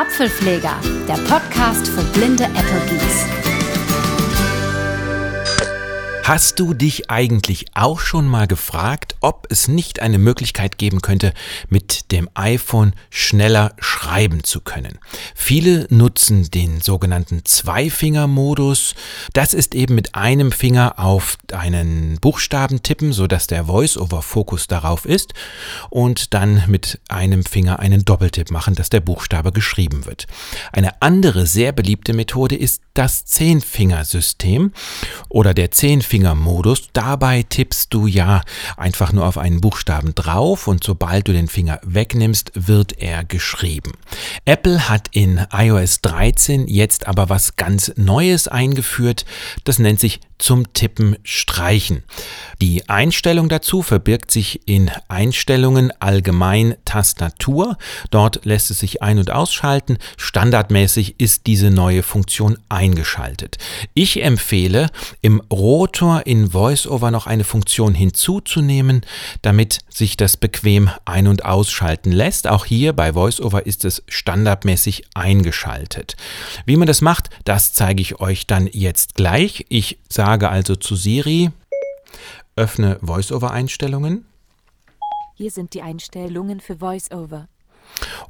Apfelpfleger, der Podcast für blinde Apple Geeks. Hast du dich eigentlich auch schon mal gefragt, ob es nicht eine Möglichkeit geben könnte, mit dem iPhone schneller schreiben zu können? Viele nutzen den sogenannten Zweifinger-Modus. Das ist eben mit einem Finger auf einen Buchstaben tippen, sodass der Voice-over-Fokus darauf ist und dann mit einem Finger einen Doppeltipp machen, dass der Buchstabe geschrieben wird. Eine andere sehr beliebte Methode ist das Zehnfingersystem oder der Zehnfinger-Modus. Dabei tippst du ja einfach nur auf einen Buchstaben drauf und sobald du den Finger wegnimmst, wird er geschrieben. Apple hat in iOS 13 jetzt aber was ganz Neues eingeführt. Das nennt sich zum Tippen streichen. Die Einstellung dazu verbirgt sich in Einstellungen allgemein Tastatur. Dort lässt es sich ein- und ausschalten. Standardmäßig ist diese neue Funktion eingeschaltet. Ich empfehle, im Rotor in VoiceOver noch eine Funktion hinzuzunehmen, damit sich das bequem ein- und ausschalten lässt. Auch hier bei VoiceOver ist es standardmäßig eingeschaltet. Wie man das macht, das zeige ich euch dann jetzt gleich. Ich sage also zu Siri, öffne VoiceOver-Einstellungen. Hier sind die Einstellungen für VoiceOver.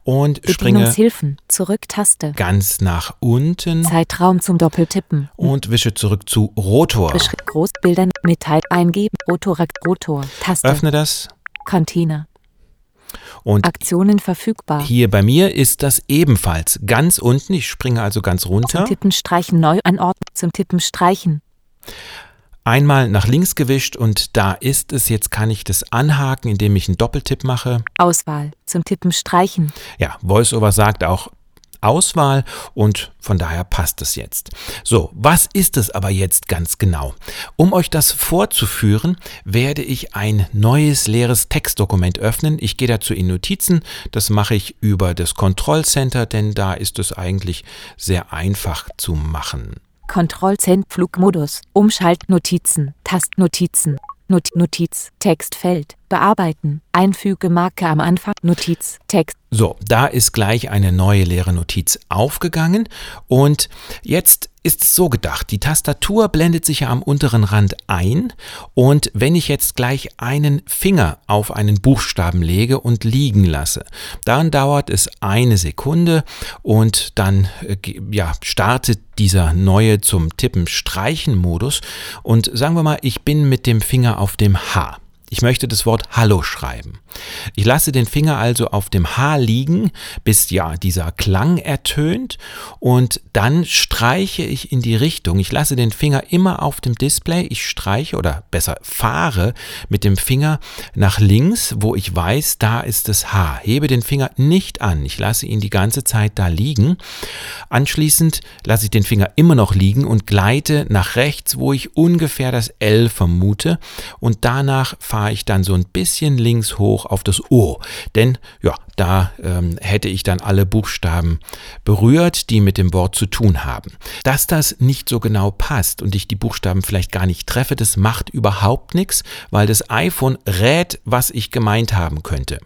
Und springe Bedienungshilfen, Zurück-Taste. ganz nach unten Zeitraum zum Doppeltippen. und wische zurück zu Rotor. Beschrift Großbildern, Metall eingeben, Rotor, Rotor, Taste, Öffne das Container. und Aktionen verfügbar. hier bei mir ist das ebenfalls ganz unten. Ich springe also ganz runter. Zum Tippen streichen neu anordnen. Zum Tippen streichen. Einmal nach links gewischt und da ist es. Jetzt kann ich das anhaken, indem ich einen Doppeltipp mache. Auswahl. Zum Tippen streichen. Ja, VoiceOver sagt auch Auswahl und von daher passt es jetzt. So, was ist es aber jetzt ganz genau? Um euch das vorzuführen, werde ich ein neues leeres Textdokument öffnen. Ich gehe dazu in Notizen. Das mache ich über das Kontrollcenter, denn da ist es eigentlich sehr einfach zu machen. Kontrollzent Flugmodus. Umschaltnotizen. Tastnotizen. Not Notiz. Textfeld. Bearbeiten. Einfüge Marke am Anfang. Notiz. Text. So, da ist gleich eine neue leere Notiz aufgegangen. Und jetzt ist es so gedacht, die Tastatur blendet sich ja am unteren Rand ein. Und wenn ich jetzt gleich einen Finger auf einen Buchstaben lege und liegen lasse, dann dauert es eine Sekunde. Und dann äh, ja, startet dieser neue zum Tippen Streichen Modus. Und sagen wir mal, ich bin mit dem Finger auf dem H. Ich möchte das Wort Hallo schreiben. Ich lasse den Finger also auf dem H liegen, bis ja dieser Klang ertönt und dann streiche ich in die Richtung. Ich lasse den Finger immer auf dem Display. Ich streiche oder besser fahre mit dem Finger nach links, wo ich weiß, da ist das H. Hebe den Finger nicht an. Ich lasse ihn die ganze Zeit da liegen. Anschließend lasse ich den Finger immer noch liegen und gleite nach rechts, wo ich ungefähr das L vermute und danach fahre ich dann so ein bisschen links hoch auf das O, denn ja, da ähm, hätte ich dann alle Buchstaben berührt, die mit dem Wort zu tun haben. Dass das nicht so genau passt und ich die Buchstaben vielleicht gar nicht treffe, das macht überhaupt nichts, weil das iPhone rät, was ich gemeint haben könnte.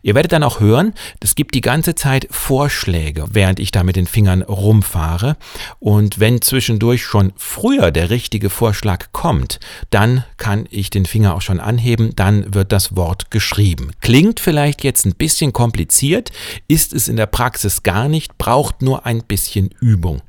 Ihr werdet dann auch hören, es gibt die ganze Zeit Vorschläge, während ich da mit den Fingern rumfahre. Und wenn zwischendurch schon früher der richtige Vorschlag kommt, dann kann ich den Finger auch schon anheben, dann wird das Wort geschrieben. Klingt vielleicht jetzt ein bisschen kompliziert, ist es in der Praxis gar nicht, braucht nur ein bisschen Übung.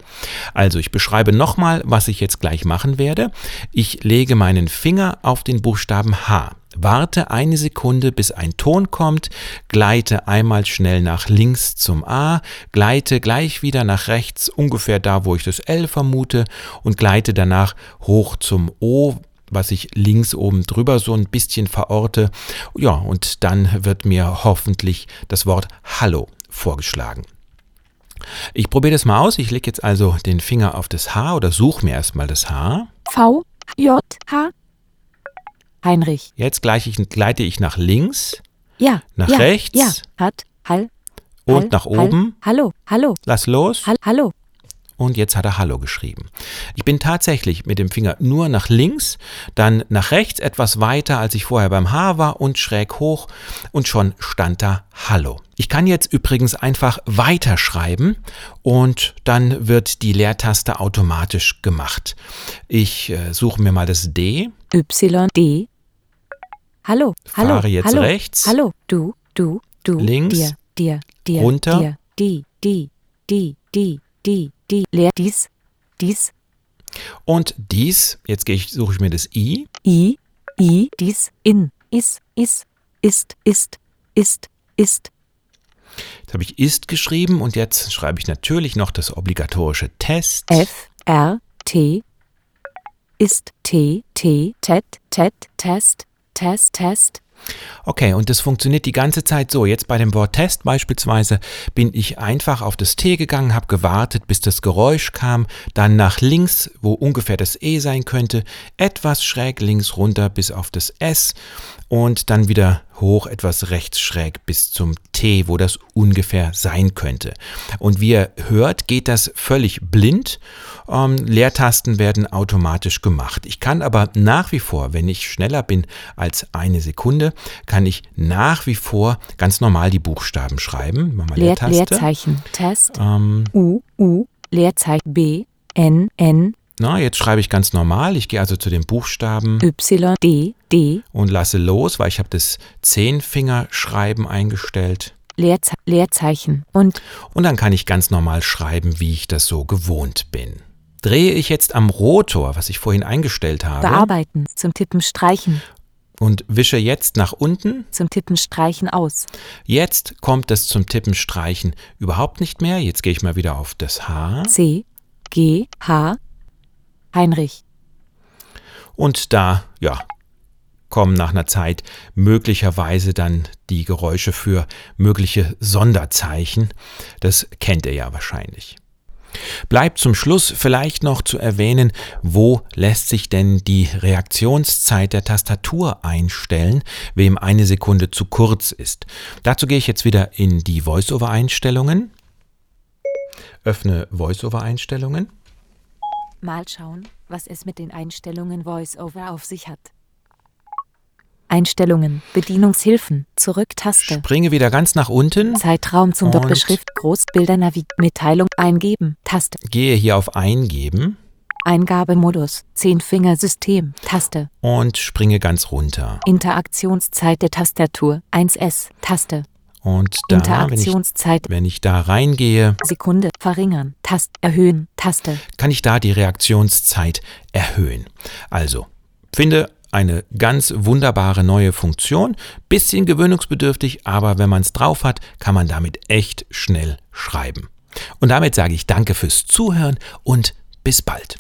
Also ich beschreibe nochmal, was ich jetzt gleich machen werde. Ich lege meinen Finger auf den Buchstaben H. Warte eine Sekunde, bis ein Ton kommt, gleite einmal schnell nach links zum A, gleite gleich wieder nach rechts, ungefähr da, wo ich das L vermute, und gleite danach hoch zum O, was ich links oben drüber so ein bisschen verorte. Ja, und dann wird mir hoffentlich das Wort Hallo vorgeschlagen. Ich probiere das mal aus. Ich lege jetzt also den Finger auf das H oder suche mir erstmal das H. V. J. H. Heinrich. Jetzt gleich ich, gleite ich nach links Ja. Nach ja, rechts. Ja. Hat. Hall. und Hall, nach Hall, oben. Hallo. Hallo. Lass los. Hall, hallo. Und jetzt hat er Hallo geschrieben. Ich bin tatsächlich mit dem Finger nur nach links, dann nach rechts etwas weiter, als ich vorher beim H war und schräg hoch und schon stand da Hallo. Ich kann jetzt übrigens einfach weiterschreiben und dann wird die Leertaste automatisch gemacht. Ich äh, suche mir mal das D. Y, D. Hallo, hallo, Fahre jetzt hallo, rechts. hallo, du, du, du, Links, dir, dir, dir, runter. dir, die, die, die, die, die, die, leer, dies, dies, Und dies, jetzt ich, suche ich mir das I. i, i, dies, in, is, is, ist, ist, ist, ist, Jetzt habe ich ist geschrieben und jetzt schreibe ich natürlich noch das obligatorische Test. F, R, T, ist, T, T, tet, tet, test, test, test, Okay, und das funktioniert die ganze Zeit so. Jetzt bei dem Wort Test beispielsweise bin ich einfach auf das T gegangen, habe gewartet, bis das Geräusch kam, dann nach links, wo ungefähr das E sein könnte, etwas schräg links runter bis auf das S und dann wieder hoch etwas rechts schräg bis zum T, wo das ungefähr sein könnte. Und wie ihr hört, geht das völlig blind. Ähm, Leertasten werden automatisch gemacht. Ich kann aber nach wie vor, wenn ich schneller bin als eine Sekunde, kann ich nach wie vor ganz normal die Buchstaben schreiben. Mach mal Leer, Leertaste. Leerzeichen, Test, Ähm, U, U, Leerzeichen, B, N, N, na, jetzt schreibe ich ganz normal. Ich gehe also zu den Buchstaben. Y, D, D, und lasse los, weil ich habe das Zehnfingerschreiben eingestellt. Leerze Leerzeichen. Und? Und dann kann ich ganz normal schreiben, wie ich das so gewohnt bin. Drehe ich jetzt am Rotor, was ich vorhin eingestellt habe, bearbeiten, zum Tippen streichen, und wische jetzt nach unten, zum Tippen streichen aus, jetzt kommt es zum Tippen streichen überhaupt nicht mehr. Jetzt gehe ich mal wieder auf das H C, G, H, Heinrich, und da, ja, kommen nach einer Zeit möglicherweise dann die Geräusche für mögliche Sonderzeichen. Das kennt ihr ja wahrscheinlich. Bleibt zum Schluss vielleicht noch zu erwähnen, wo lässt sich denn die Reaktionszeit der Tastatur einstellen, wem eine Sekunde zu kurz ist. Dazu gehe ich jetzt wieder in die VoiceOver-Einstellungen, öffne VoiceOver-Einstellungen Mal schauen, was es mit den Einstellungen VoiceOver auf sich hat. Einstellungen, Bedienungshilfen, Zurück-Taste, springe wieder ganz nach unten, Zeitraum zum Doppelschrift, Großbilder, Navi, Mitteilung, Eingeben, Taste, gehe hier auf Eingeben. Eingabemodus, Zehnfingersystem, Taste, und springe ganz runter. Interaktionszeit der Tastatur, 1S, Taste, Und da, wenn ich, Interaktionszeit, wenn ich da reingehe, Sekunde, verringern, Taste, erhöhen, Taste, kann ich da die Reaktionszeit erhöhen. Also, finde eine ganz wunderbare neue Funktion, bisschen gewöhnungsbedürftig, aber wenn man es drauf hat, kann man damit echt schnell schreiben. Und damit sage ich danke fürs Zuhören und bis bald.